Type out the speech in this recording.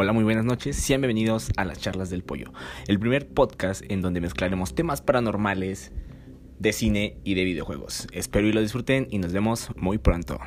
Hola, muy buenas noches, sean bienvenidos a las charlas del pollo, el primer podcast en donde mezclaremos temas paranormales de cine y de videojuegos. Espero y lo disfruten y nos vemos muy pronto.